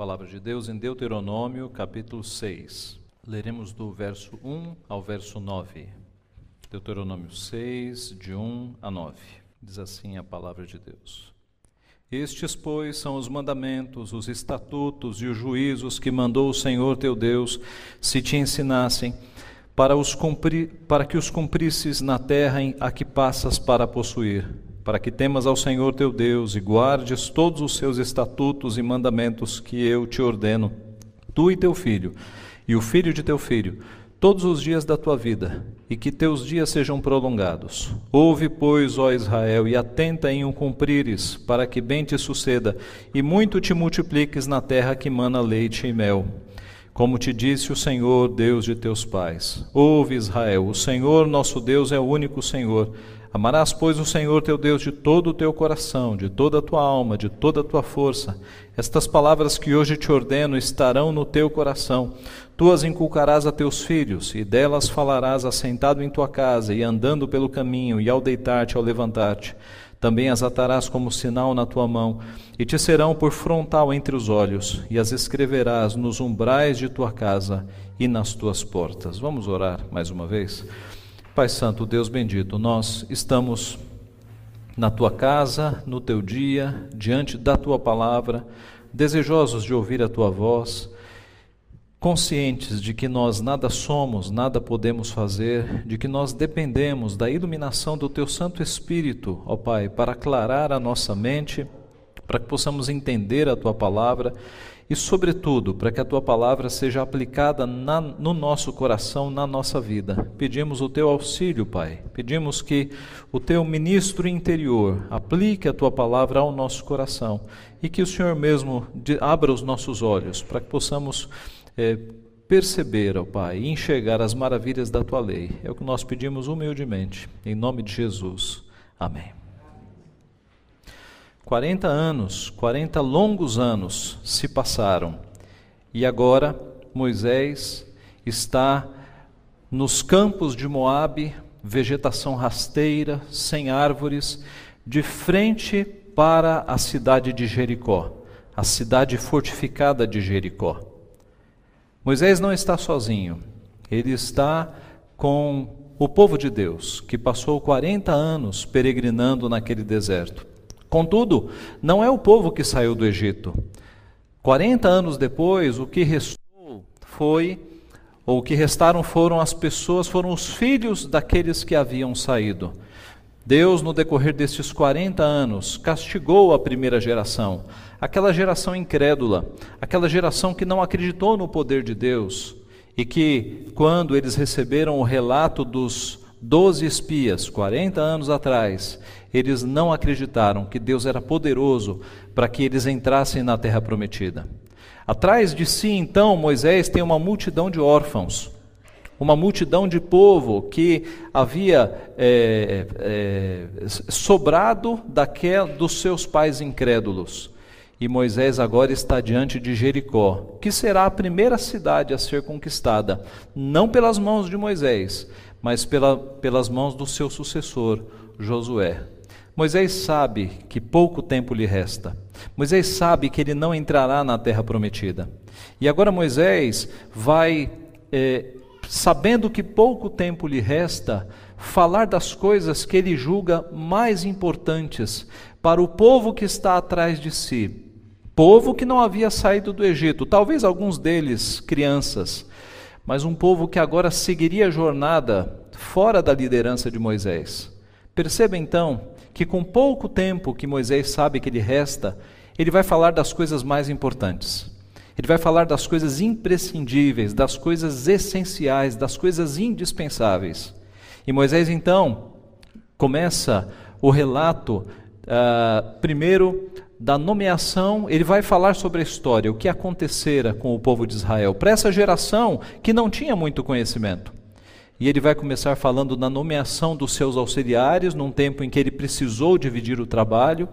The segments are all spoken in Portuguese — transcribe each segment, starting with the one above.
palavra de Deus em Deuteronômio, capítulo 6. Leremos do verso 1 ao verso 9. Deuteronômio 6, de 1 a 9. Diz assim a palavra de Deus. Estes, pois, são os mandamentos, os estatutos e os juízos que mandou o Senhor teu Deus, se te ensinassem, para, os cumprir, para que os cumprisses na terra a que passas para possuir para que temas ao Senhor teu Deus e guardes todos os seus estatutos e mandamentos que eu te ordeno, tu e teu filho, e o filho de teu filho, todos os dias da tua vida, e que teus dias sejam prolongados. Ouve, pois, ó Israel, e atenta em o cumprires, para que bem te suceda, e muito te multipliques na terra que mana leite e mel. Como te disse o Senhor, Deus de teus pais. Ouve, Israel, o Senhor nosso Deus é o único Senhor. Amarás, pois, o Senhor teu Deus de todo o teu coração, de toda a tua alma, de toda a tua força. Estas palavras que hoje te ordeno estarão no teu coração. Tu as inculcarás a teus filhos, e delas falarás assentado em tua casa, e andando pelo caminho, e ao deitar-te, ao levantar-te. Também as atarás como sinal na tua mão, e te serão por frontal entre os olhos, e as escreverás nos umbrais de tua casa e nas tuas portas. Vamos orar mais uma vez? Pai Santo, Deus bendito, nós estamos na tua casa, no teu dia, diante da tua palavra, desejosos de ouvir a tua voz, conscientes de que nós nada somos, nada podemos fazer, de que nós dependemos da iluminação do teu Santo Espírito, ó Pai, para aclarar a nossa mente, para que possamos entender a tua palavra e, sobretudo, para que a tua palavra seja aplicada na, no nosso coração, na nossa vida. Pedimos o teu auxílio, Pai. Pedimos que o teu ministro interior aplique a tua palavra ao nosso coração e que o Senhor mesmo abra os nossos olhos para que possamos é, perceber, ó Pai, e enxergar as maravilhas da tua lei. É o que nós pedimos humildemente, em nome de Jesus. Amém. 40 anos, 40 longos anos se passaram e agora Moisés está nos campos de Moabe, vegetação rasteira, sem árvores, de frente para a cidade de Jericó, a cidade fortificada de Jericó. Moisés não está sozinho, ele está com o povo de Deus, que passou 40 anos peregrinando naquele deserto. Contudo, não é o povo que saiu do Egito. 40 anos depois, o que restou foi, ou o que restaram foram as pessoas, foram os filhos daqueles que haviam saído. Deus, no decorrer destes 40 anos, castigou a primeira geração, aquela geração incrédula, aquela geração que não acreditou no poder de Deus e que, quando eles receberam o relato dos doze espias, 40 anos atrás, eles não acreditaram que Deus era poderoso para que eles entrassem na terra prometida. Atrás de si, então, Moisés tem uma multidão de órfãos, uma multidão de povo que havia é, é, sobrado daquel, dos seus pais incrédulos. E Moisés agora está diante de Jericó, que será a primeira cidade a ser conquistada, não pelas mãos de Moisés, mas pela, pelas mãos do seu sucessor, Josué. Moisés sabe que pouco tempo lhe resta. Moisés sabe que ele não entrará na terra prometida. E agora Moisés vai, é, sabendo que pouco tempo lhe resta, falar das coisas que ele julga mais importantes para o povo que está atrás de si. Povo que não havia saído do Egito, talvez alguns deles crianças, mas um povo que agora seguiria a jornada fora da liderança de Moisés. Perceba então que com pouco tempo que Moisés sabe que lhe resta, ele vai falar das coisas mais importantes. Ele vai falar das coisas imprescindíveis, das coisas essenciais, das coisas indispensáveis. E Moisés então começa o relato, uh, primeiro, da nomeação, ele vai falar sobre a história, o que acontecera com o povo de Israel, para essa geração que não tinha muito conhecimento. E ele vai começar falando na nomeação dos seus auxiliares, num tempo em que ele precisou dividir o trabalho.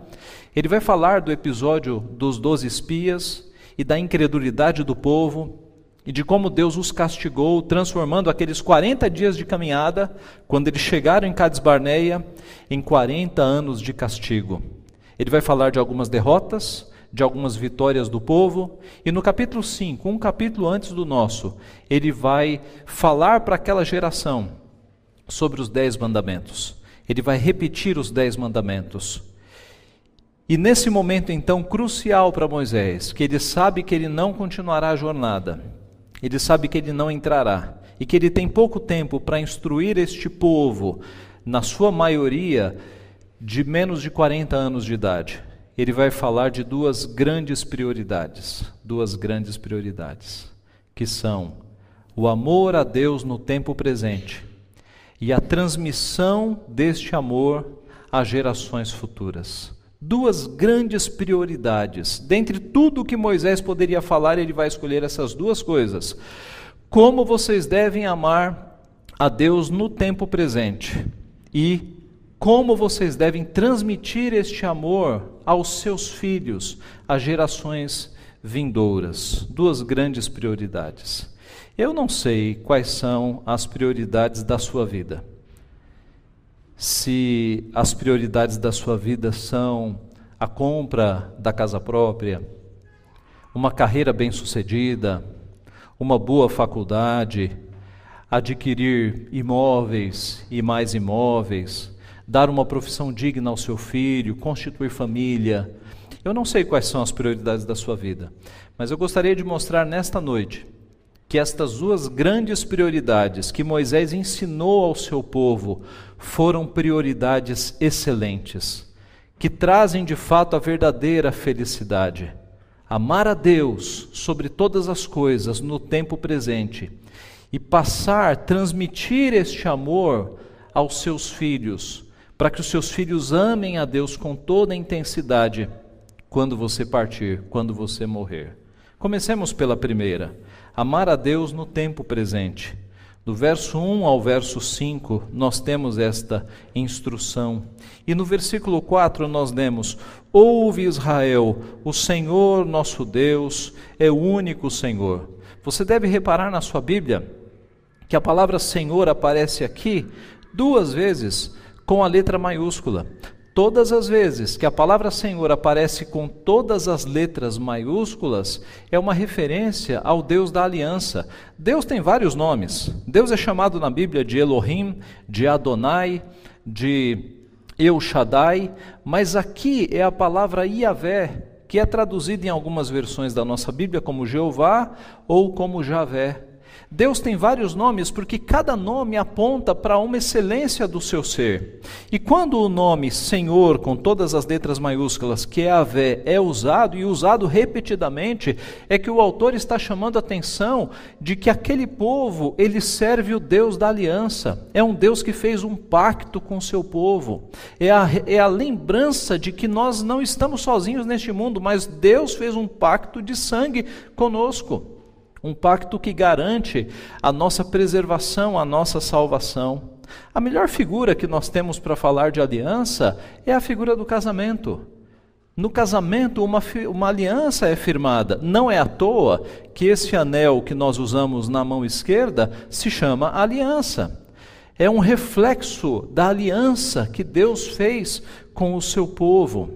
Ele vai falar do episódio dos doze espias e da incredulidade do povo e de como Deus os castigou, transformando aqueles 40 dias de caminhada, quando eles chegaram em Cades Barneia, em 40 anos de castigo. Ele vai falar de algumas derrotas, de algumas vitórias do povo, e no capítulo 5, um capítulo antes do nosso, ele vai falar para aquela geração sobre os dez mandamentos. Ele vai repetir os dez mandamentos. E nesse momento, então, crucial para Moisés, que ele sabe que ele não continuará a jornada, ele sabe que ele não entrará, e que ele tem pouco tempo para instruir este povo, na sua maioria de menos de 40 anos de idade. Ele vai falar de duas grandes prioridades, duas grandes prioridades, que são o amor a Deus no tempo presente e a transmissão deste amor às gerações futuras. Duas grandes prioridades. Dentre tudo o que Moisés poderia falar, ele vai escolher essas duas coisas. Como vocês devem amar a Deus no tempo presente e como vocês devem transmitir este amor aos seus filhos, às gerações vindouras. Duas grandes prioridades. Eu não sei quais são as prioridades da sua vida. Se as prioridades da sua vida são a compra da casa própria, uma carreira bem-sucedida, uma boa faculdade, adquirir imóveis e mais imóveis, dar uma profissão digna ao seu filho, constituir família. Eu não sei quais são as prioridades da sua vida, mas eu gostaria de mostrar nesta noite que estas duas grandes prioridades que Moisés ensinou ao seu povo foram prioridades excelentes, que trazem de fato a verdadeira felicidade. Amar a Deus sobre todas as coisas no tempo presente e passar, transmitir este amor aos seus filhos, para que os seus filhos amem a Deus com toda a intensidade quando você partir, quando você morrer. Comecemos pela primeira amar a Deus no tempo presente. Do verso 1 ao verso 5, nós temos esta instrução. E no versículo 4 nós lemos: Ouve Israel, o Senhor nosso Deus é o único Senhor. Você deve reparar na sua Bíblia que a palavra Senhor aparece aqui duas vezes com a letra maiúscula. Todas as vezes que a palavra Senhor aparece com todas as letras maiúsculas, é uma referência ao Deus da aliança. Deus tem vários nomes. Deus é chamado na Bíblia de Elohim, de Adonai, de El Shaddai, mas aqui é a palavra Yahvé, que é traduzida em algumas versões da nossa Bíblia como Jeová ou como Javé. Deus tem vários nomes porque cada nome aponta para uma excelência do seu ser. E quando o nome Senhor, com todas as letras maiúsculas, que é a Vé, é usado e usado repetidamente, é que o autor está chamando a atenção de que aquele povo, ele serve o Deus da aliança. É um Deus que fez um pacto com o seu povo. É a, é a lembrança de que nós não estamos sozinhos neste mundo, mas Deus fez um pacto de sangue conosco. Um pacto que garante a nossa preservação, a nossa salvação. A melhor figura que nós temos para falar de aliança é a figura do casamento. No casamento, uma, uma aliança é firmada. Não é à toa que esse anel que nós usamos na mão esquerda se chama aliança. É um reflexo da aliança que Deus fez com o seu povo.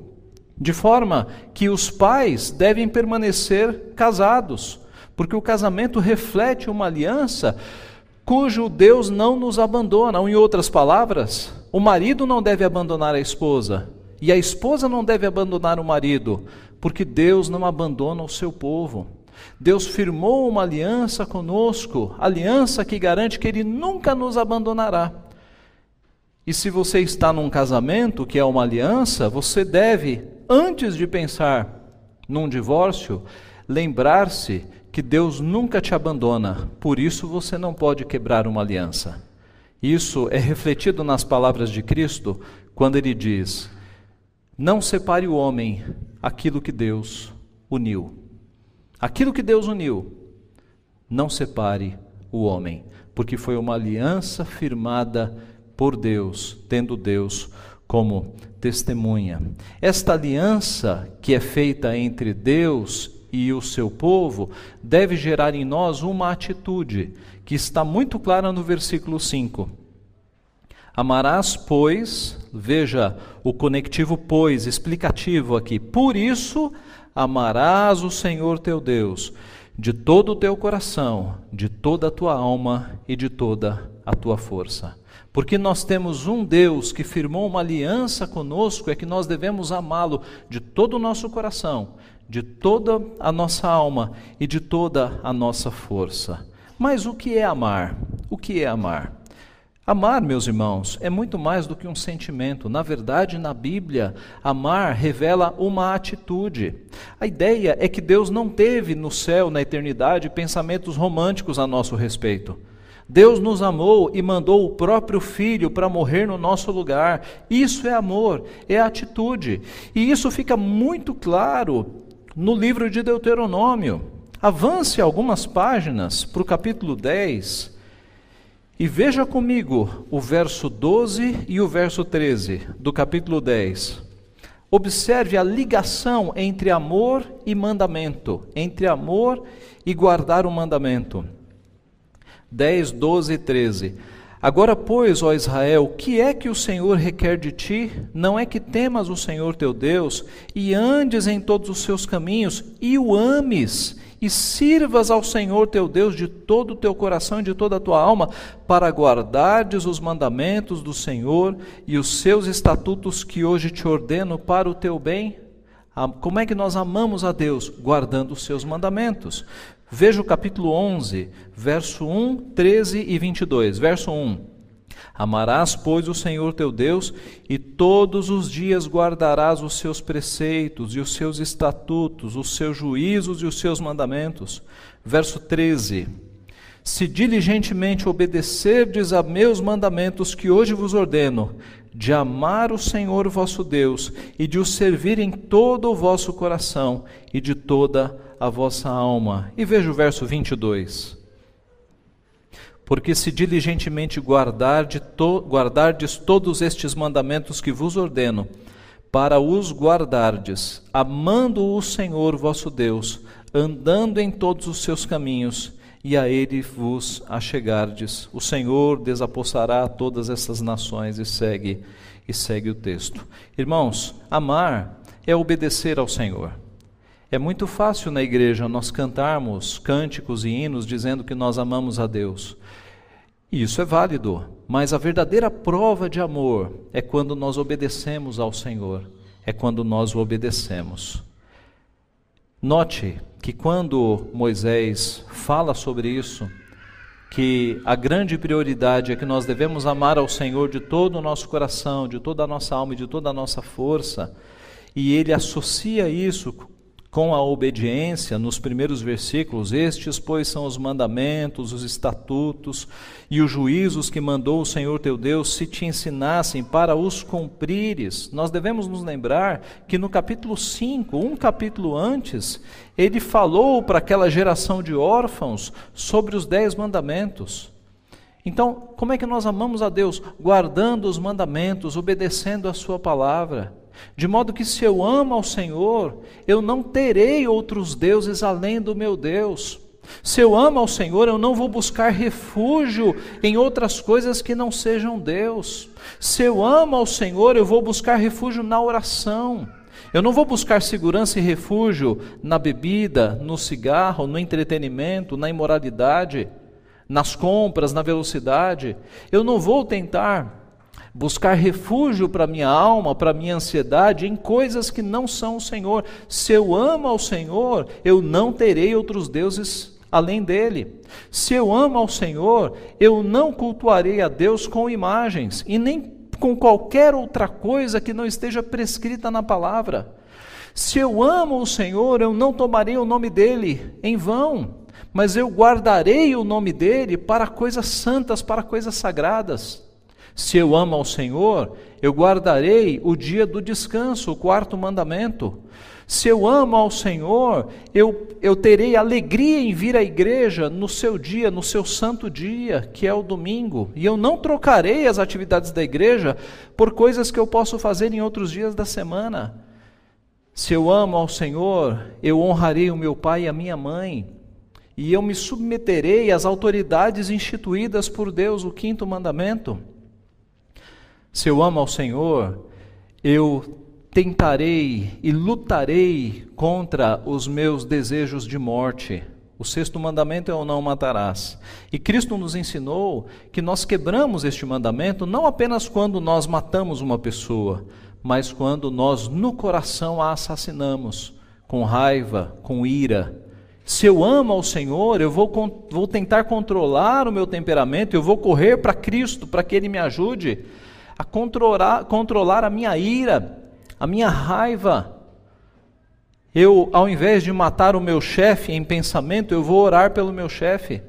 De forma que os pais devem permanecer casados porque o casamento reflete uma aliança cujo Deus não nos abandona. Ou, em outras palavras, o marido não deve abandonar a esposa e a esposa não deve abandonar o marido, porque Deus não abandona o seu povo. Deus firmou uma aliança conosco, aliança que garante que Ele nunca nos abandonará. E se você está num casamento que é uma aliança, você deve, antes de pensar num divórcio, lembrar-se que Deus nunca te abandona, por isso você não pode quebrar uma aliança. Isso é refletido nas palavras de Cristo, quando ele diz: Não separe o homem aquilo que Deus uniu. Aquilo que Deus uniu, não separe o homem, porque foi uma aliança firmada por Deus, tendo Deus como testemunha. Esta aliança que é feita entre Deus e o seu povo deve gerar em nós uma atitude que está muito clara no versículo 5. Amarás, pois, veja o conectivo pois, explicativo aqui. Por isso Amarás o Senhor teu Deus de todo o teu coração, de toda a tua alma e de toda a tua força. Porque nós temos um Deus que firmou uma aliança conosco, é que nós devemos amá-lo de todo o nosso coração, de toda a nossa alma e de toda a nossa força. Mas o que é amar? O que é amar? Amar, meus irmãos, é muito mais do que um sentimento. Na verdade, na Bíblia, amar revela uma atitude. A ideia é que Deus não teve no céu, na eternidade, pensamentos românticos a nosso respeito. Deus nos amou e mandou o próprio Filho para morrer no nosso lugar. Isso é amor, é atitude. E isso fica muito claro no livro de Deuteronômio. Avance algumas páginas para o capítulo 10 e veja comigo o verso 12 e o verso 13 do capítulo 10. Observe a ligação entre amor e mandamento, entre amor e guardar o mandamento. 10, 12 e 13. Agora, pois, ó Israel, o que é que o Senhor requer de ti? Não é que temas o Senhor teu Deus e andes em todos os seus caminhos e o ames e sirvas ao Senhor teu Deus de todo o teu coração e de toda a tua alma, para guardardes os mandamentos do Senhor e os seus estatutos que hoje te ordeno para o teu bem? Como é que nós amamos a Deus? Guardando os seus mandamentos. Veja o capítulo 11, verso 1, 13 e 22. Verso 1. Amarás, pois, o Senhor teu Deus, e todos os dias guardarás os seus preceitos e os seus estatutos, os seus juízos e os seus mandamentos. Verso 13. Se diligentemente obedecerdes a meus mandamentos que hoje vos ordeno, de amar o Senhor vosso Deus e de o servir em todo o vosso coração e de toda a vossa alma. E veja o verso 22. Porque se diligentemente guardardes, to, guardardes todos estes mandamentos que vos ordeno, para os guardardes, amando o Senhor vosso Deus, andando em todos os seus caminhos, e a ele vos achegardes. O Senhor desapossará todas essas nações e segue e segue o texto. Irmãos, amar é obedecer ao Senhor. É muito fácil na igreja nós cantarmos cânticos e hinos dizendo que nós amamos a Deus. Isso é válido, mas a verdadeira prova de amor é quando nós obedecemos ao Senhor, é quando nós o obedecemos. Note que quando Moisés fala sobre isso, que a grande prioridade é que nós devemos amar ao Senhor de todo o nosso coração, de toda a nossa alma e de toda a nossa força, e ele associa isso com a obediência nos primeiros versículos, estes, pois, são os mandamentos, os estatutos e os juízos que mandou o Senhor teu Deus, se te ensinassem para os cumprires. Nós devemos nos lembrar que no capítulo 5, um capítulo antes, ele falou para aquela geração de órfãos sobre os dez mandamentos. Então, como é que nós amamos a Deus? Guardando os mandamentos, obedecendo a Sua palavra. De modo que se eu amo ao Senhor, eu não terei outros deuses além do meu Deus. Se eu amo ao Senhor, eu não vou buscar refúgio em outras coisas que não sejam Deus. Se eu amo ao Senhor, eu vou buscar refúgio na oração. Eu não vou buscar segurança e refúgio na bebida, no cigarro, no entretenimento, na imoralidade, nas compras, na velocidade. Eu não vou tentar buscar refúgio para minha alma, para minha ansiedade em coisas que não são o Senhor. Se eu amo ao Senhor, eu não terei outros deuses além dele. Se eu amo ao Senhor, eu não cultuarei a Deus com imagens e nem com qualquer outra coisa que não esteja prescrita na palavra. Se eu amo o Senhor, eu não tomarei o nome dele em vão, mas eu guardarei o nome dele para coisas santas, para coisas sagradas. Se eu amo ao Senhor, eu guardarei o dia do descanso, o quarto mandamento. Se eu amo ao Senhor, eu, eu terei alegria em vir à igreja no seu dia, no seu santo dia, que é o domingo. E eu não trocarei as atividades da igreja por coisas que eu posso fazer em outros dias da semana. Se eu amo ao Senhor, eu honrarei o meu pai e a minha mãe. E eu me submeterei às autoridades instituídas por Deus, o quinto mandamento. Se eu amo ao Senhor, eu tentarei e lutarei contra os meus desejos de morte. O sexto mandamento é o não matarás. E Cristo nos ensinou que nós quebramos este mandamento não apenas quando nós matamos uma pessoa, mas quando nós no coração a assassinamos, com raiva, com ira. Se eu amo ao Senhor, eu vou, vou tentar controlar o meu temperamento, eu vou correr para Cristo para que Ele me ajude a controlar, controlar a minha ira, a minha raiva eu, ao invés de matar o meu chefe em pensamento, eu vou orar pelo meu chefe.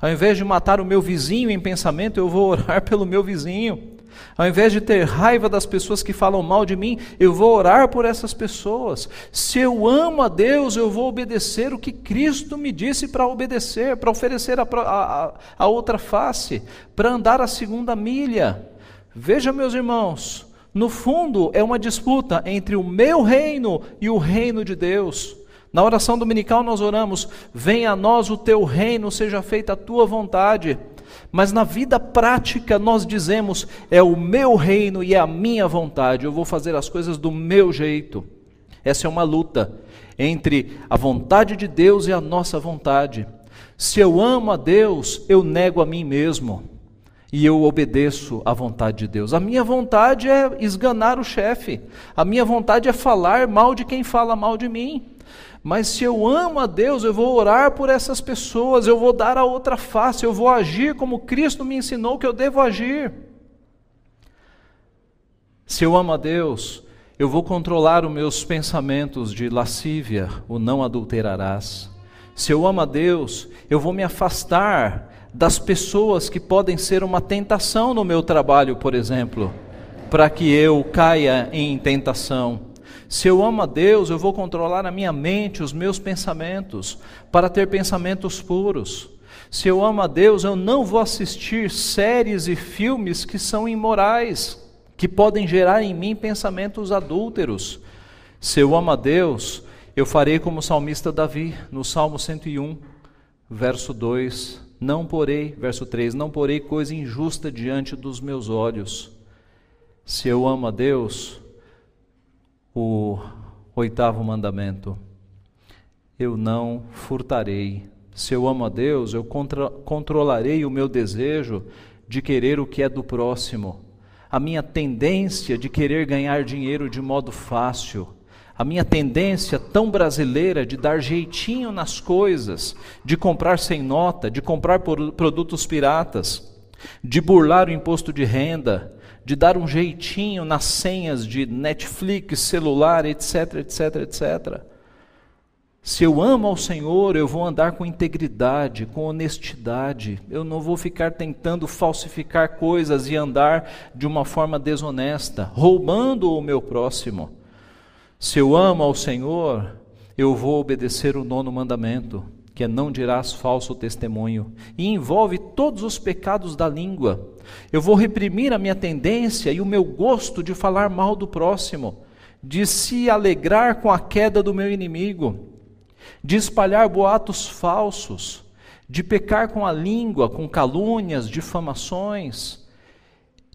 Ao invés de matar o meu vizinho em pensamento, eu vou orar pelo meu vizinho. Ao invés de ter raiva das pessoas que falam mal de mim, eu vou orar por essas pessoas. Se eu amo a Deus, eu vou obedecer o que Cristo me disse para obedecer, para oferecer a, a, a outra face, para andar a segunda milha. Veja, meus irmãos, no fundo, é uma disputa entre o meu reino e o reino de Deus. Na oração dominical nós oramos: venha a nós o teu reino, seja feita a tua vontade. Mas na vida prática nós dizemos: é o meu reino e é a minha vontade, eu vou fazer as coisas do meu jeito. Essa é uma luta entre a vontade de Deus e a nossa vontade. Se eu amo a Deus, eu nego a mim mesmo e eu obedeço à vontade de Deus. A minha vontade é esganar o chefe, a minha vontade é falar mal de quem fala mal de mim. Mas se eu amo a Deus, eu vou orar por essas pessoas, eu vou dar a outra face, eu vou agir como Cristo me ensinou que eu devo agir. Se eu amo a Deus, eu vou controlar os meus pensamentos de lascívia, o não adulterarás. Se eu amo a Deus, eu vou me afastar das pessoas que podem ser uma tentação no meu trabalho, por exemplo, para que eu caia em tentação. Se eu amo a Deus, eu vou controlar a minha mente, os meus pensamentos, para ter pensamentos puros. Se eu amo a Deus, eu não vou assistir séries e filmes que são imorais, que podem gerar em mim pensamentos adúlteros. Se eu amo a Deus, eu farei como o salmista Davi, no Salmo 101, verso 2: não porei, verso 3, não porei coisa injusta diante dos meus olhos. Se eu amo a Deus, o oitavo mandamento, eu não furtarei. Se eu amo a Deus, eu contra, controlarei o meu desejo de querer o que é do próximo, a minha tendência de querer ganhar dinheiro de modo fácil a minha tendência tão brasileira de dar jeitinho nas coisas, de comprar sem nota, de comprar produtos piratas, de burlar o imposto de renda, de dar um jeitinho nas senhas de Netflix, celular, etc, etc, etc. Se eu amo ao Senhor, eu vou andar com integridade, com honestidade. Eu não vou ficar tentando falsificar coisas e andar de uma forma desonesta, roubando o meu próximo. Se eu amo ao Senhor, eu vou obedecer o nono mandamento, que é não dirás falso testemunho, e envolve todos os pecados da língua. Eu vou reprimir a minha tendência e o meu gosto de falar mal do próximo, de se alegrar com a queda do meu inimigo, de espalhar boatos falsos, de pecar com a língua, com calúnias, difamações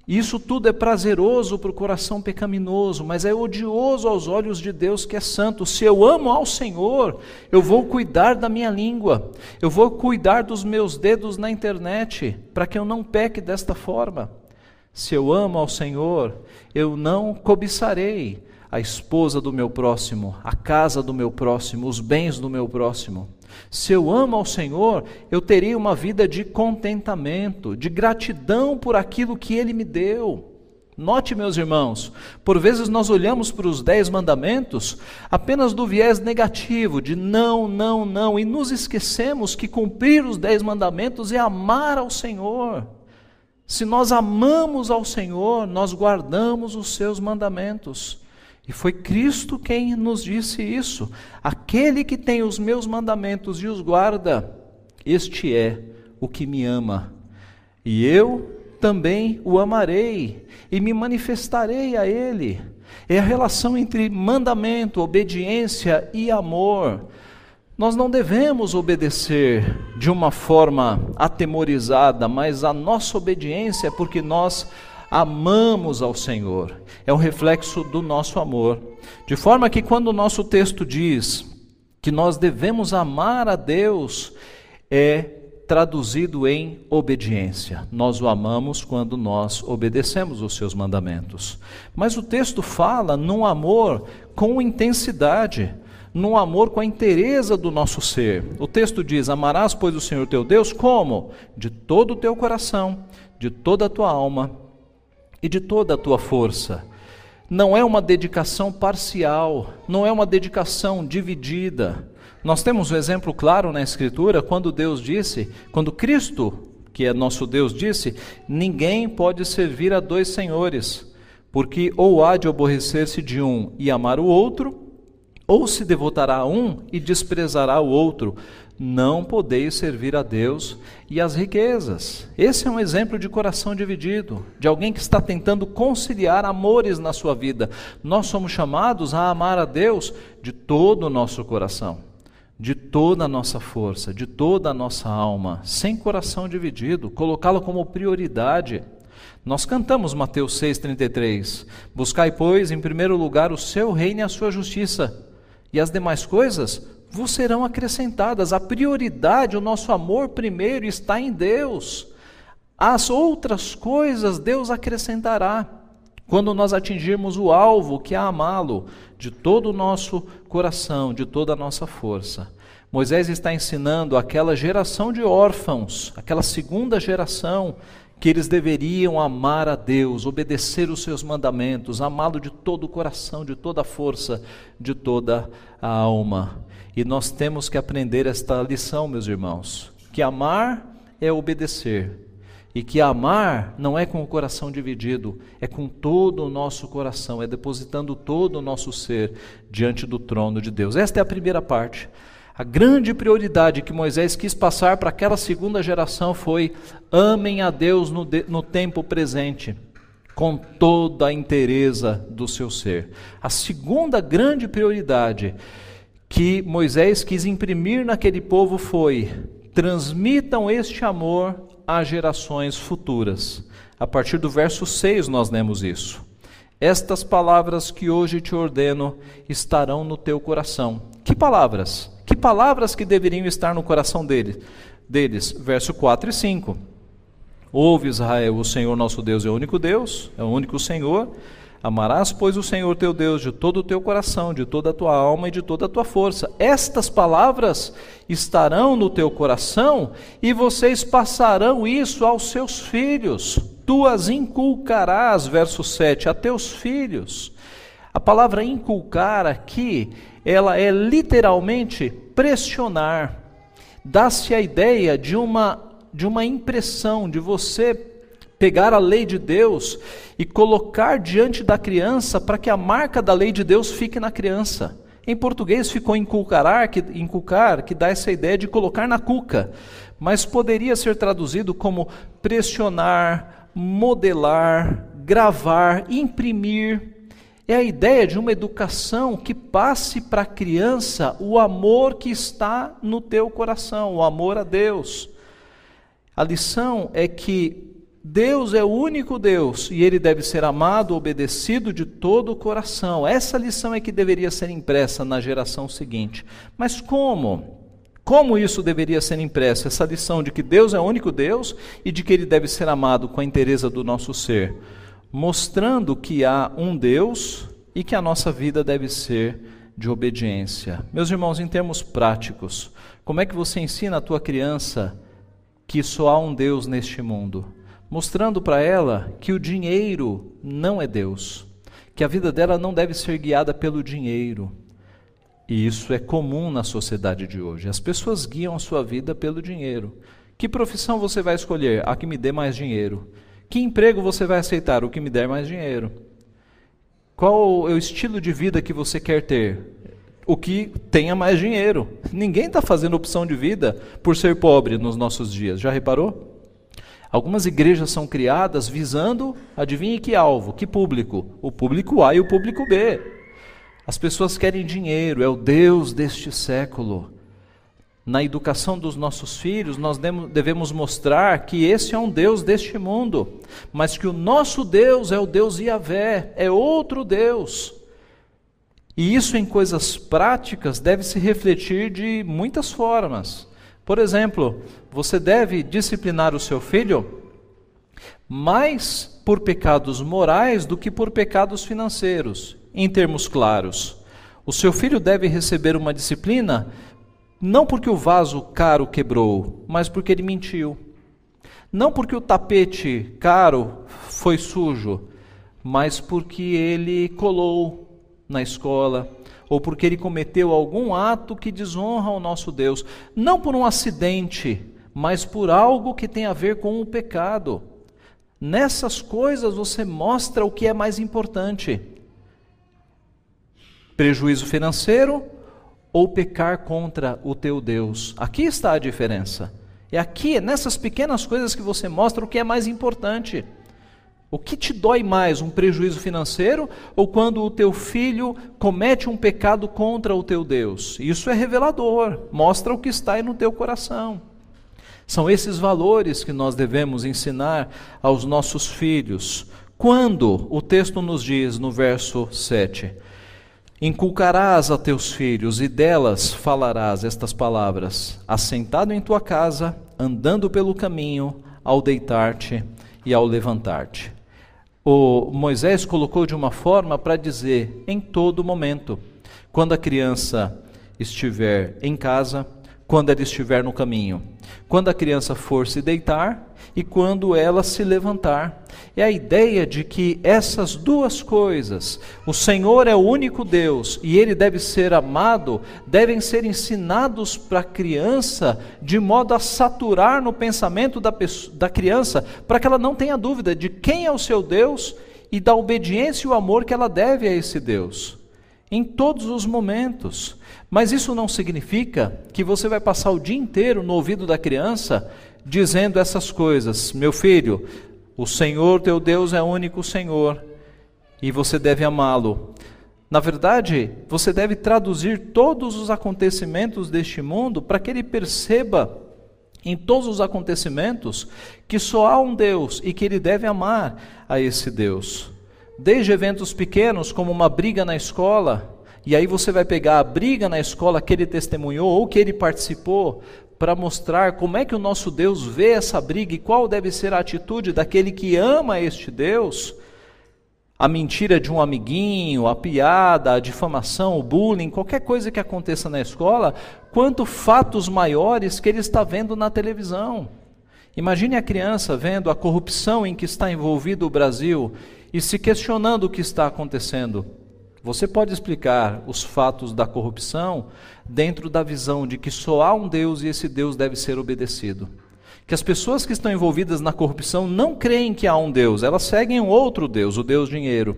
isso tudo é prazeroso para o coração pecaminoso, mas é odioso aos olhos de Deus que é santo. Se eu amo ao Senhor, eu vou cuidar da minha língua, eu vou cuidar dos meus dedos na internet, para que eu não peque desta forma. Se eu amo ao Senhor, eu não cobiçarei a esposa do meu próximo, a casa do meu próximo, os bens do meu próximo. Se eu amo ao Senhor, eu terei uma vida de contentamento, de gratidão por aquilo que Ele me deu. Note, meus irmãos, por vezes nós olhamos para os dez mandamentos apenas do viés negativo, de não, não, não, e nos esquecemos que cumprir os dez mandamentos é amar ao Senhor. Se nós amamos ao Senhor, nós guardamos os seus mandamentos. E foi Cristo quem nos disse isso. Aquele que tem os meus mandamentos e os guarda, este é o que me ama. E eu também o amarei e me manifestarei a ele. É a relação entre mandamento, obediência e amor. Nós não devemos obedecer de uma forma atemorizada, mas a nossa obediência é porque nós amamos ao Senhor, é um reflexo do nosso amor. De forma que quando o nosso texto diz que nós devemos amar a Deus, é traduzido em obediência. Nós o amamos quando nós obedecemos os seus mandamentos. Mas o texto fala num amor com intensidade, num amor com a inteireza do nosso ser. O texto diz: Amarás, pois, o Senhor teu Deus como? De todo o teu coração, de toda a tua alma e de toda a tua força. Não é uma dedicação parcial, não é uma dedicação dividida nós temos um exemplo claro na Escritura quando Deus disse, quando Cristo, que é nosso Deus, disse: Ninguém pode servir a dois senhores, porque ou há de aborrecer-se de um e amar o outro, ou se devotará a um e desprezará o outro. Não podeis servir a Deus e as riquezas. Esse é um exemplo de coração dividido, de alguém que está tentando conciliar amores na sua vida. Nós somos chamados a amar a Deus de todo o nosso coração de toda a nossa força, de toda a nossa alma, sem coração dividido, colocá-lo como prioridade. Nós cantamos Mateus 6,33: Buscai, pois, em primeiro lugar o seu reino e a sua justiça, e as demais coisas vos serão acrescentadas. A prioridade, o nosso amor primeiro está em Deus. As outras coisas Deus acrescentará. Quando nós atingirmos o alvo, que é amá-lo de todo o nosso coração, de toda a nossa força. Moisés está ensinando aquela geração de órfãos, aquela segunda geração, que eles deveriam amar a Deus, obedecer os seus mandamentos, amá-lo de todo o coração, de toda a força, de toda a alma. E nós temos que aprender esta lição, meus irmãos, que amar é obedecer, e que amar não é com o coração dividido, é com todo o nosso coração, é depositando todo o nosso ser diante do trono de Deus. Esta é a primeira parte. A grande prioridade que Moisés quis passar para aquela segunda geração foi: amem a Deus no, de, no tempo presente, com toda a inteireza do seu ser. A segunda grande prioridade que Moisés quis imprimir naquele povo foi: transmitam este amor às gerações futuras. A partir do verso 6 nós lemos isso. Estas palavras que hoje te ordeno estarão no teu coração. Que palavras? Que palavras que deveriam estar no coração dele, deles? Verso 4 e 5. Ouve Israel, o Senhor nosso Deus é o único Deus, é o único Senhor. Amarás, pois, o Senhor teu Deus de todo o teu coração, de toda a tua alma e de toda a tua força. Estas palavras estarão no teu coração e vocês passarão isso aos seus filhos. Tu as inculcarás, verso 7, a teus filhos. A palavra inculcar aqui, ela é literalmente pressionar. Dá-se a ideia de uma de uma impressão de você pegar a lei de Deus e colocar diante da criança para que a marca da lei de Deus fique na criança. Em português ficou inculcar, que, inculcar, que dá essa ideia de colocar na cuca, mas poderia ser traduzido como pressionar, modelar, gravar, imprimir. É a ideia de uma educação que passe para a criança o amor que está no teu coração, o amor a Deus. A lição é que Deus é o único Deus e ele deve ser amado, obedecido de todo o coração. Essa lição é que deveria ser impressa na geração seguinte. Mas como? Como isso deveria ser impresso? Essa lição de que Deus é o único Deus e de que ele deve ser amado com a inteireza do nosso ser, mostrando que há um Deus e que a nossa vida deve ser de obediência. Meus irmãos, em termos práticos, como é que você ensina a tua criança que só há um Deus neste mundo? Mostrando para ela que o dinheiro não é Deus, que a vida dela não deve ser guiada pelo dinheiro. E isso é comum na sociedade de hoje. As pessoas guiam a sua vida pelo dinheiro. Que profissão você vai escolher? A que me dê mais dinheiro. Que emprego você vai aceitar? O que me der mais dinheiro. Qual é o estilo de vida que você quer ter? O que tenha mais dinheiro. Ninguém está fazendo opção de vida por ser pobre nos nossos dias. Já reparou? Algumas igrejas são criadas visando, adivinhe que alvo, que público? O público A e o público B. As pessoas querem dinheiro, é o Deus deste século. Na educação dos nossos filhos, nós devemos mostrar que esse é um Deus deste mundo, mas que o nosso Deus é o Deus Yahvé, é outro Deus. E isso em coisas práticas deve se refletir de muitas formas. Por exemplo, você deve disciplinar o seu filho mais por pecados morais do que por pecados financeiros, em termos claros. O seu filho deve receber uma disciplina não porque o vaso caro quebrou, mas porque ele mentiu. Não porque o tapete caro foi sujo, mas porque ele colou na escola, ou porque ele cometeu algum ato que desonra o nosso Deus, não por um acidente, mas por algo que tem a ver com o pecado. Nessas coisas você mostra o que é mais importante: prejuízo financeiro ou pecar contra o teu Deus. Aqui está a diferença. É aqui, nessas pequenas coisas que você mostra o que é mais importante. O que te dói mais, um prejuízo financeiro ou quando o teu filho comete um pecado contra o teu Deus? Isso é revelador, mostra o que está aí no teu coração. São esses valores que nós devemos ensinar aos nossos filhos. Quando o texto nos diz no verso 7: Inculcarás a teus filhos e delas falarás estas palavras, assentado em tua casa, andando pelo caminho, ao deitar-te e ao levantar-te o Moisés colocou de uma forma para dizer em todo momento, quando a criança estiver em casa, quando ela estiver no caminho, quando a criança for se deitar e quando ela se levantar. É a ideia de que essas duas coisas, o Senhor é o único Deus e ele deve ser amado, devem ser ensinados para a criança de modo a saturar no pensamento da, pessoa, da criança, para que ela não tenha dúvida de quem é o seu Deus e da obediência e o amor que ela deve a esse Deus. Em todos os momentos. Mas isso não significa que você vai passar o dia inteiro no ouvido da criança dizendo essas coisas. Meu filho, o Senhor teu Deus é o único Senhor e você deve amá-lo. Na verdade, você deve traduzir todos os acontecimentos deste mundo para que ele perceba em todos os acontecimentos que só há um Deus e que ele deve amar a esse Deus. Desde eventos pequenos, como uma briga na escola, e aí você vai pegar a briga na escola que ele testemunhou ou que ele participou, para mostrar como é que o nosso Deus vê essa briga e qual deve ser a atitude daquele que ama este Deus. A mentira de um amiguinho, a piada, a difamação, o bullying, qualquer coisa que aconteça na escola, quanto fatos maiores que ele está vendo na televisão. Imagine a criança vendo a corrupção em que está envolvido o Brasil e se questionando o que está acontecendo. Você pode explicar os fatos da corrupção dentro da visão de que só há um Deus e esse Deus deve ser obedecido. Que as pessoas que estão envolvidas na corrupção não creem que há um Deus, elas seguem um outro Deus, o Deus dinheiro,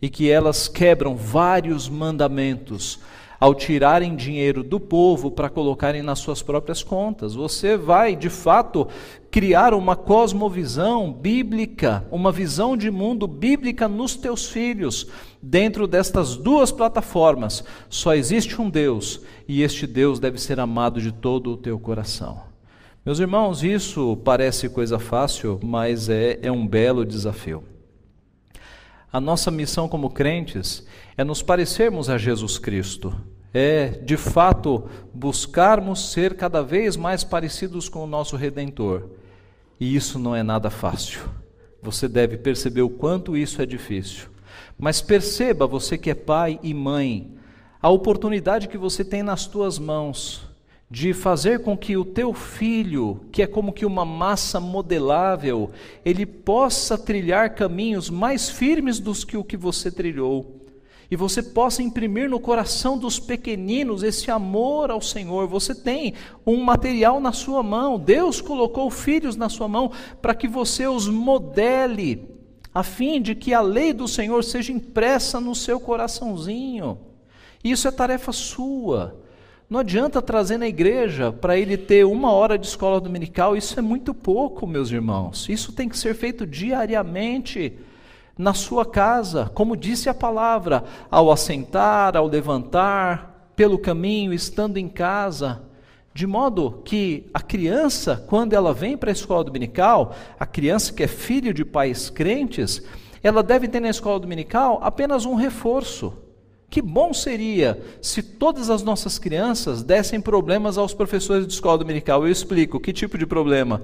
e que elas quebram vários mandamentos ao tirarem dinheiro do povo para colocarem nas suas próprias contas. Você vai, de fato, criar uma cosmovisão bíblica, uma visão de mundo bíblica nos teus filhos. Dentro destas duas plataformas, só existe um Deus, e este Deus deve ser amado de todo o teu coração. Meus irmãos, isso parece coisa fácil, mas é, é um belo desafio. A nossa missão como crentes é nos parecermos a Jesus Cristo é, de fato, buscarmos ser cada vez mais parecidos com o nosso Redentor. E isso não é nada fácil. Você deve perceber o quanto isso é difícil. Mas perceba, você que é pai e mãe, a oportunidade que você tem nas tuas mãos de fazer com que o teu filho, que é como que uma massa modelável, ele possa trilhar caminhos mais firmes dos que o que você trilhou e você possa imprimir no coração dos pequeninos esse amor ao Senhor. Você tem um material na sua mão, Deus colocou filhos na sua mão para que você os modele, a fim de que a lei do Senhor seja impressa no seu coraçãozinho. Isso é tarefa sua. Não adianta trazer na igreja para ele ter uma hora de escola dominical, isso é muito pouco, meus irmãos. Isso tem que ser feito diariamente na sua casa, como disse a palavra, ao assentar, ao levantar, pelo caminho, estando em casa, de modo que a criança, quando ela vem para a escola dominical, a criança que é filho de pais crentes, ela deve ter na escola dominical apenas um reforço Que bom seria se todas as nossas crianças dessem problemas aos professores de escola dominical. Eu explico que tipo de problema.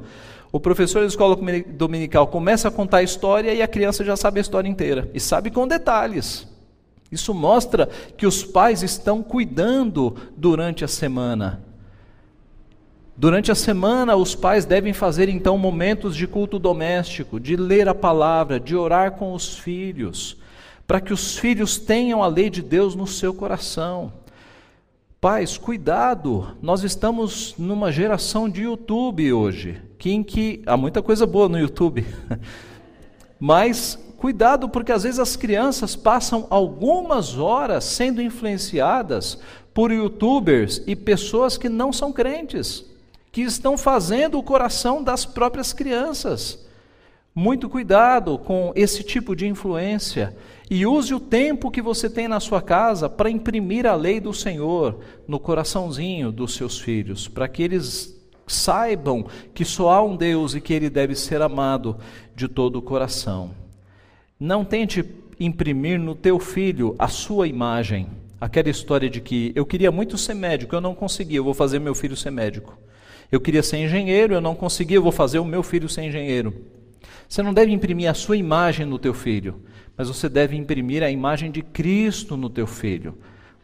O professor de escola dominical começa a contar a história e a criança já sabe a história inteira e sabe com detalhes. Isso mostra que os pais estão cuidando durante a semana. Durante a semana, os pais devem fazer então momentos de culto doméstico, de ler a palavra, de orar com os filhos, para que os filhos tenham a lei de Deus no seu coração. Pais, cuidado, nós estamos numa geração de YouTube hoje, que em que há muita coisa boa no YouTube. Mas cuidado porque às vezes as crianças passam algumas horas sendo influenciadas por youtubers e pessoas que não são crentes, que estão fazendo o coração das próprias crianças. Muito cuidado com esse tipo de influência. E use o tempo que você tem na sua casa para imprimir a lei do Senhor no coraçãozinho dos seus filhos, para que eles saibam que só há um Deus e que ele deve ser amado de todo o coração. Não tente imprimir no teu filho a sua imagem. Aquela história de que eu queria muito ser médico, eu não consegui, eu vou fazer meu filho ser médico. Eu queria ser engenheiro, eu não consegui, eu vou fazer o meu filho ser engenheiro. Você não deve imprimir a sua imagem no teu filho mas você deve imprimir a imagem de Cristo no teu filho,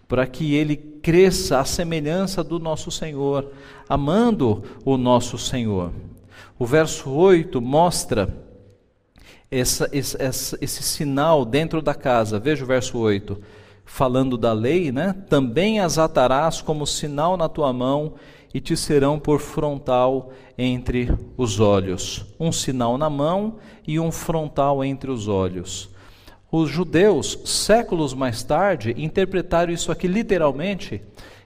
para que ele cresça à semelhança do nosso Senhor, amando o nosso Senhor. O verso 8 mostra essa, esse, esse, esse sinal dentro da casa. Veja o verso 8 falando da lei, né? Também as atarás como sinal na tua mão e te serão por frontal entre os olhos. Um sinal na mão e um frontal entre os olhos. Os judeus, séculos mais tarde, interpretaram isso aqui literalmente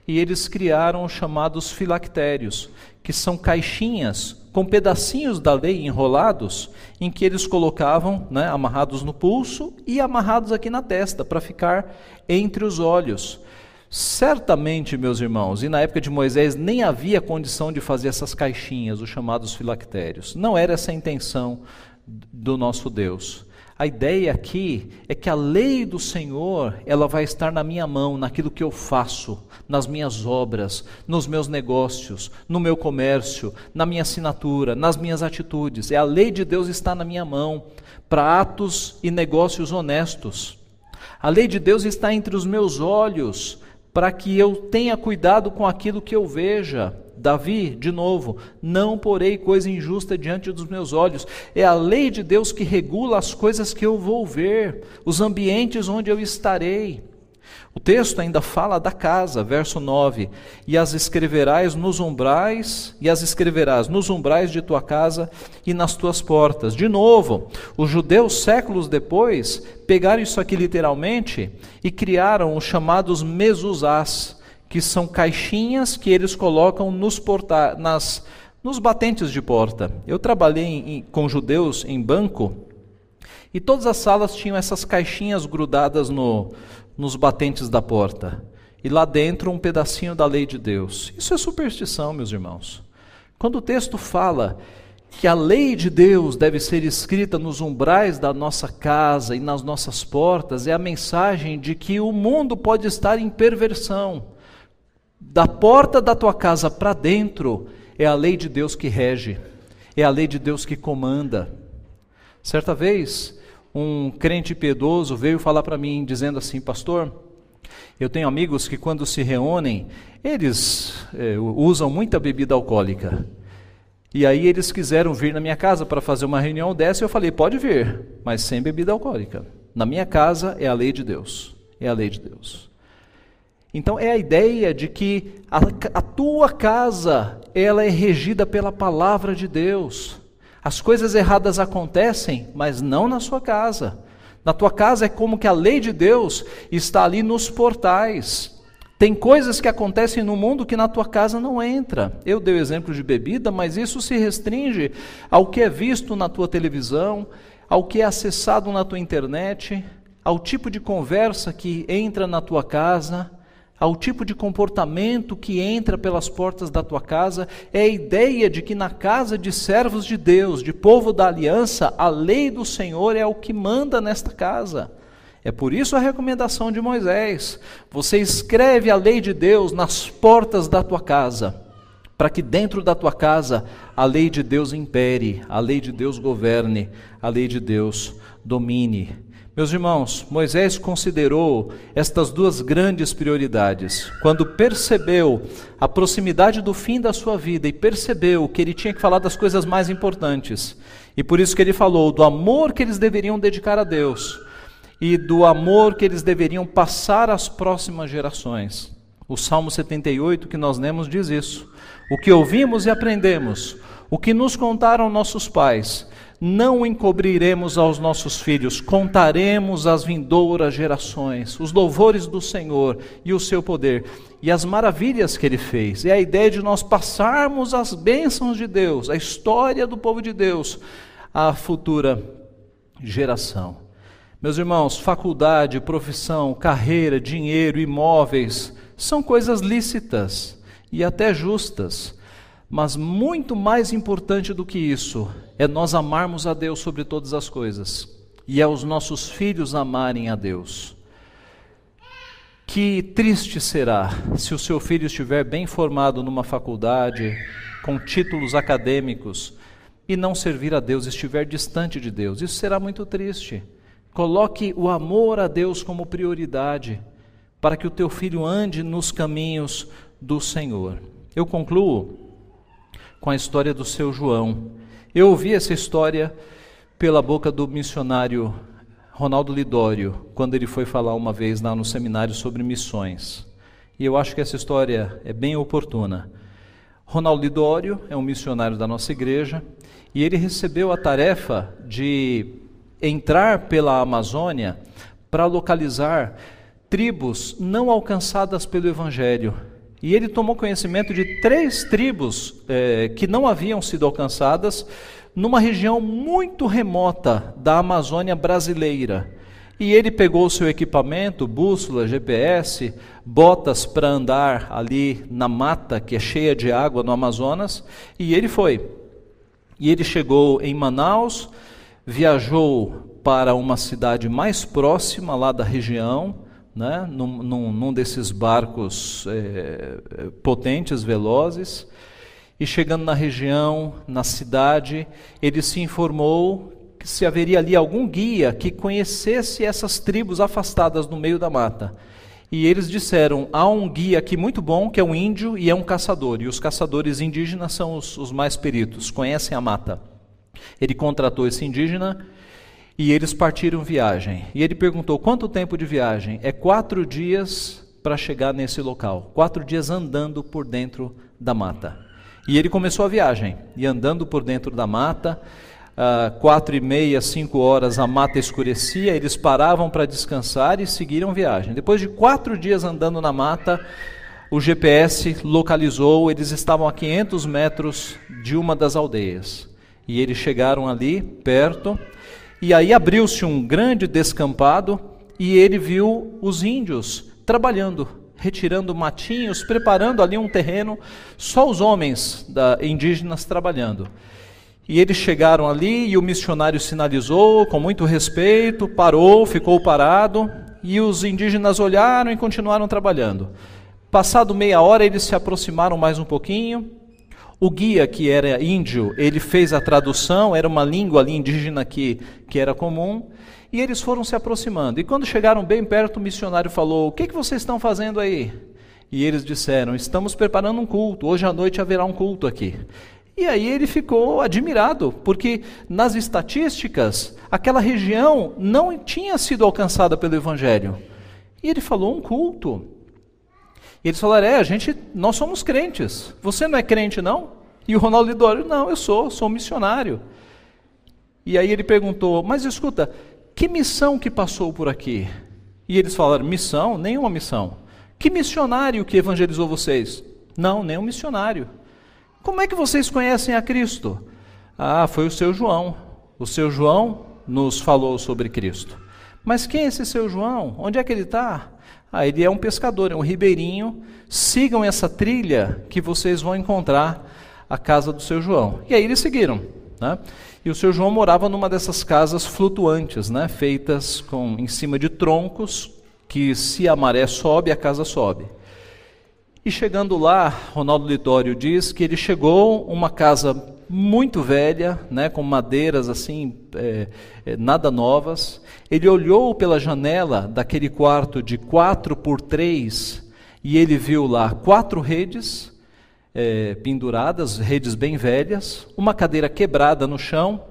e eles criaram os chamados filactérios, que são caixinhas com pedacinhos da lei enrolados, em que eles colocavam, né, amarrados no pulso e amarrados aqui na testa, para ficar entre os olhos. Certamente, meus irmãos, e na época de Moisés nem havia condição de fazer essas caixinhas, os chamados filactérios. Não era essa a intenção do nosso Deus. A ideia aqui é que a lei do Senhor, ela vai estar na minha mão, naquilo que eu faço, nas minhas obras, nos meus negócios, no meu comércio, na minha assinatura, nas minhas atitudes. É a lei de Deus está na minha mão para atos e negócios honestos. A lei de Deus está entre os meus olhos para que eu tenha cuidado com aquilo que eu veja. Davi, de novo, não porei coisa injusta diante dos meus olhos. É a lei de Deus que regula as coisas que eu vou ver, os ambientes onde eu estarei. O texto ainda fala da casa, verso 9: E as escreverás nos umbrais, e as escreverás nos umbrais de tua casa e nas tuas portas. De novo, os judeus, séculos depois, pegaram isso aqui literalmente e criaram os chamados mezuzás, que são caixinhas que eles colocam nos, porta nas, nos batentes de porta. Eu trabalhei em, com judeus em banco e todas as salas tinham essas caixinhas grudadas no, nos batentes da porta. E lá dentro um pedacinho da lei de Deus. Isso é superstição, meus irmãos. Quando o texto fala que a lei de Deus deve ser escrita nos umbrais da nossa casa e nas nossas portas, é a mensagem de que o mundo pode estar em perversão da porta da tua casa para dentro, é a lei de Deus que rege, é a lei de Deus que comanda. Certa vez, um crente piedoso veio falar para mim, dizendo assim: Pastor, eu tenho amigos que, quando se reúnem, eles é, usam muita bebida alcoólica. E aí eles quiseram vir na minha casa para fazer uma reunião dessa, e eu falei: pode vir, mas sem bebida alcoólica. Na minha casa é a lei de Deus. É a lei de Deus. Então é a ideia de que a, a, tua casa ela é regida pela palavra de Deus. As coisas erradas acontecem, mas não na sua casa. Na tua casa é como que a lei de Deus está ali nos portais. Tem coisas que acontecem no mundo que na tua casa não entra. Eu dei o exemplo de bebida, mas isso se restringe ao que é visto na tua televisão, ao que é acessado na tua internet, ao tipo de conversa que entra na tua casa ao tipo de comportamento que entra pelas portas da tua casa, é a ideia de que na casa de servos de Deus, de povo da aliança, a lei do Senhor é o que manda nesta casa. É por isso a recomendação de Moisés: você escreve a lei de Deus nas portas da tua casa, para que dentro da tua casa a lei de Deus impere, a lei de Deus governe, a lei de Deus domine. Meus irmãos, Moisés considerou estas duas grandes prioridades. Quando percebeu a proximidade do fim da sua vida e percebeu que ele tinha que falar das coisas mais importantes, e por isso que ele falou do amor que eles deveriam dedicar a Deus e do amor que eles deveriam passar às próximas gerações. O Salmo 78 que nós lemos diz isso. O que ouvimos e aprendemos, o que nos contaram nossos pais, não encobriremos aos nossos filhos, contaremos às vindouras gerações os louvores do Senhor e o seu poder e as maravilhas que ele fez. É a ideia de nós passarmos as bênçãos de Deus, a história do povo de Deus à futura geração. Meus irmãos, faculdade, profissão, carreira, dinheiro, imóveis são coisas lícitas e até justas, mas muito mais importante do que isso é nós amarmos a Deus sobre todas as coisas e é os nossos filhos amarem a Deus. Que triste será se o seu filho estiver bem formado numa faculdade, com títulos acadêmicos, e não servir a Deus, estiver distante de Deus. Isso será muito triste. Coloque o amor a Deus como prioridade, para que o teu filho ande nos caminhos do Senhor. Eu concluo com a história do seu João. Eu ouvi essa história pela boca do missionário Ronaldo Lidório, quando ele foi falar uma vez lá no seminário sobre missões. E eu acho que essa história é bem oportuna. Ronaldo Lidório é um missionário da nossa igreja e ele recebeu a tarefa de entrar pela Amazônia para localizar tribos não alcançadas pelo Evangelho. E ele tomou conhecimento de três tribos eh, que não haviam sido alcançadas numa região muito remota da Amazônia brasileira. E ele pegou seu equipamento, bússola, GPS, botas para andar ali na mata que é cheia de água no Amazonas, e ele foi. E ele chegou em Manaus, viajou para uma cidade mais próxima lá da região, né, num, num, num desses barcos é, potentes, velozes, e chegando na região, na cidade, ele se informou que se haveria ali algum guia que conhecesse essas tribos afastadas no meio da mata. E eles disseram: há um guia aqui muito bom, que é um índio e é um caçador. E os caçadores indígenas são os, os mais peritos, conhecem a mata. Ele contratou esse indígena e eles partiram viagem. E ele perguntou: quanto tempo de viagem? É quatro dias para chegar nesse local. Quatro dias andando por dentro da mata. E ele começou a viagem, e andando por dentro da mata, uh, quatro e meia, cinco horas, a mata escurecia, eles paravam para descansar e seguiram viagem. Depois de quatro dias andando na mata, o GPS localizou, eles estavam a 500 metros de uma das aldeias. E eles chegaram ali, perto, e aí abriu-se um grande descampado e ele viu os índios trabalhando, retirando matinhos, preparando ali um terreno, só os homens da, indígenas trabalhando. E eles chegaram ali e o missionário sinalizou com muito respeito, parou, ficou parado, e os indígenas olharam e continuaram trabalhando. Passado meia hora, eles se aproximaram mais um pouquinho, o guia, que era índio, ele fez a tradução, era uma língua ali indígena que, que era comum, e eles foram se aproximando. E quando chegaram bem perto, o missionário falou: O que, que vocês estão fazendo aí? E eles disseram: Estamos preparando um culto, hoje à noite haverá um culto aqui. E aí ele ficou admirado, porque nas estatísticas, aquela região não tinha sido alcançada pelo Evangelho. E ele falou: Um culto. E eles falaram: é, a gente, nós somos crentes. Você não é crente, não? E o Ronaldo Lidório: não, eu sou, sou missionário. E aí ele perguntou: mas escuta, que missão que passou por aqui? E eles falaram: missão? Nenhuma missão. Que missionário que evangelizou vocês? Não, nenhum missionário. Como é que vocês conhecem a Cristo? Ah, foi o seu João. O seu João nos falou sobre Cristo. Mas quem é esse seu João? Onde é que ele está? Ah, ele é um pescador, é um ribeirinho. Sigam essa trilha que vocês vão encontrar a casa do seu João. E aí eles seguiram. Né? E o seu João morava numa dessas casas flutuantes, né? feitas com, em cima de troncos, que se a maré sobe, a casa sobe. E chegando lá, Ronaldo Lidório diz que ele chegou uma casa muito velha, né, com madeiras assim, é, é, nada novas. Ele olhou pela janela daquele quarto de quatro por três e ele viu lá quatro redes é, penduradas, redes bem velhas, uma cadeira quebrada no chão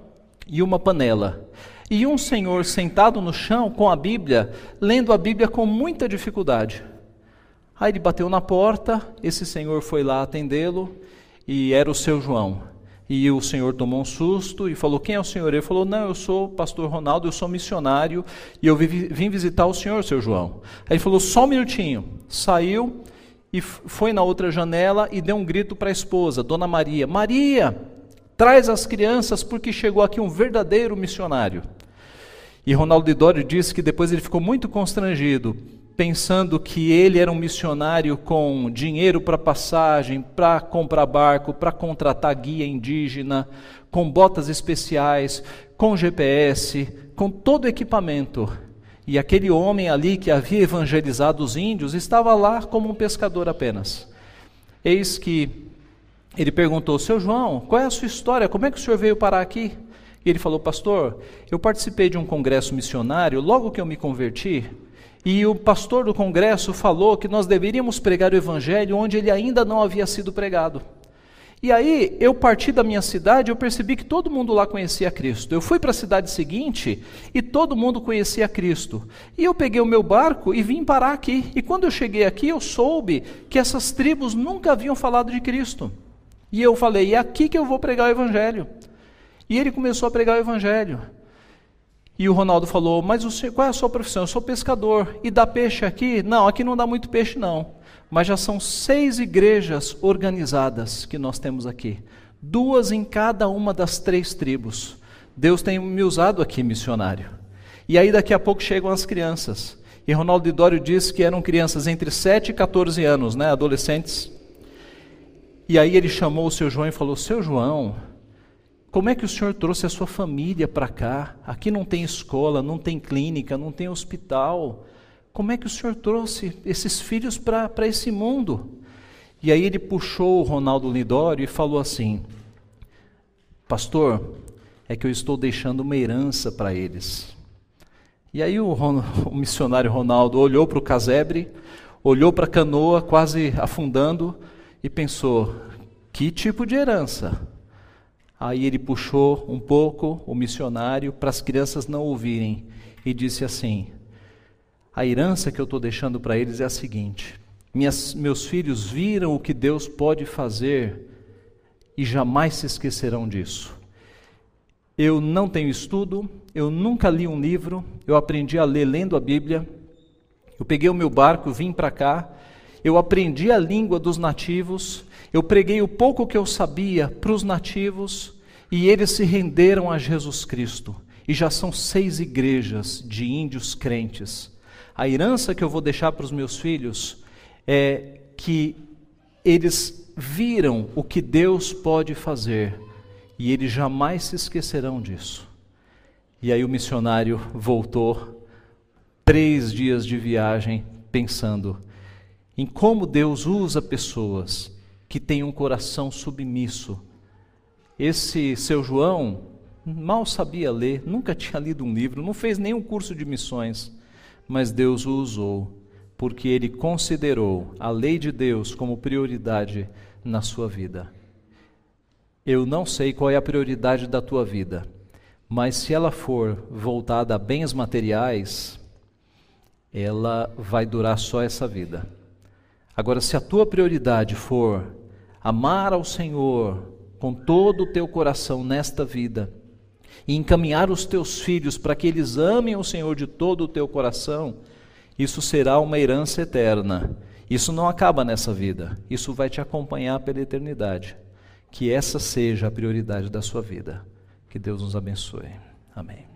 e uma panela. E um senhor sentado no chão com a Bíblia, lendo a Bíblia com muita dificuldade. Aí ele bateu na porta, esse senhor foi lá atendê-lo e era o seu João. E o senhor tomou um susto e falou: Quem é o senhor? Ele falou: Não, eu sou o pastor Ronaldo, eu sou missionário e eu vim visitar o senhor, seu João. Aí ele falou: Só um minutinho. Saiu e foi na outra janela e deu um grito para a esposa, Dona Maria: Maria, traz as crianças porque chegou aqui um verdadeiro missionário. E Ronaldo Didório disse que depois ele ficou muito constrangido, pensando que ele era um missionário com dinheiro para passagem, para comprar barco, para contratar guia indígena, com botas especiais, com GPS, com todo o equipamento. E aquele homem ali que havia evangelizado os índios estava lá como um pescador apenas. Eis que ele perguntou: Seu João, qual é a sua história? Como é que o senhor veio parar aqui? E ele falou: Pastor, eu participei de um congresso missionário logo que eu me converti. E o pastor do congresso falou que nós deveríamos pregar o evangelho onde ele ainda não havia sido pregado. E aí eu parti da minha cidade, eu percebi que todo mundo lá conhecia Cristo. Eu fui para a cidade seguinte e todo mundo conhecia Cristo. E eu peguei o meu barco e vim parar aqui. E quando eu cheguei aqui, eu soube que essas tribos nunca haviam falado de Cristo. E eu falei: "É aqui que eu vou pregar o evangelho". E ele começou a pregar o evangelho. E o Ronaldo falou: Mas você, qual é a sua profissão? Eu sou pescador. E dá peixe aqui? Não, aqui não dá muito peixe, não. Mas já são seis igrejas organizadas que nós temos aqui. Duas em cada uma das três tribos. Deus tem me usado aqui, missionário. E aí daqui a pouco chegam as crianças. E Ronaldo Dório disse que eram crianças entre 7 e 14 anos, né, adolescentes. E aí ele chamou o seu João e falou: Seu João, como é que o senhor trouxe a sua família para cá? Aqui não tem escola, não tem clínica, não tem hospital. Como é que o senhor trouxe esses filhos para esse mundo? E aí ele puxou o Ronaldo Lidório e falou assim: Pastor, é que eu estou deixando uma herança para eles. E aí o, o missionário Ronaldo olhou para o casebre, olhou para a canoa quase afundando e pensou: que tipo de herança? Aí ele puxou um pouco o missionário para as crianças não ouvirem e disse assim: A herança que eu estou deixando para eles é a seguinte: minhas, meus filhos viram o que Deus pode fazer e jamais se esquecerão disso. Eu não tenho estudo, eu nunca li um livro, eu aprendi a ler lendo a Bíblia. Eu peguei o meu barco, vim para cá, eu aprendi a língua dos nativos, eu preguei o pouco que eu sabia para os nativos e eles se renderam a Jesus Cristo. E já são seis igrejas de índios crentes. A herança que eu vou deixar para os meus filhos é que eles viram o que Deus pode fazer e eles jamais se esquecerão disso. E aí o missionário voltou, três dias de viagem, pensando em como Deus usa pessoas que têm um coração submisso. Esse seu João mal sabia ler, nunca tinha lido um livro, não fez nenhum curso de missões, mas Deus o usou porque ele considerou a lei de Deus como prioridade na sua vida. Eu não sei qual é a prioridade da tua vida, mas se ela for voltada a bens materiais, ela vai durar só essa vida. Agora, se a tua prioridade for amar ao Senhor com todo o teu coração nesta vida e encaminhar os teus filhos para que eles amem o Senhor de todo o teu coração, isso será uma herança eterna. Isso não acaba nessa vida, isso vai te acompanhar pela eternidade. Que essa seja a prioridade da sua vida. Que Deus nos abençoe. Amém.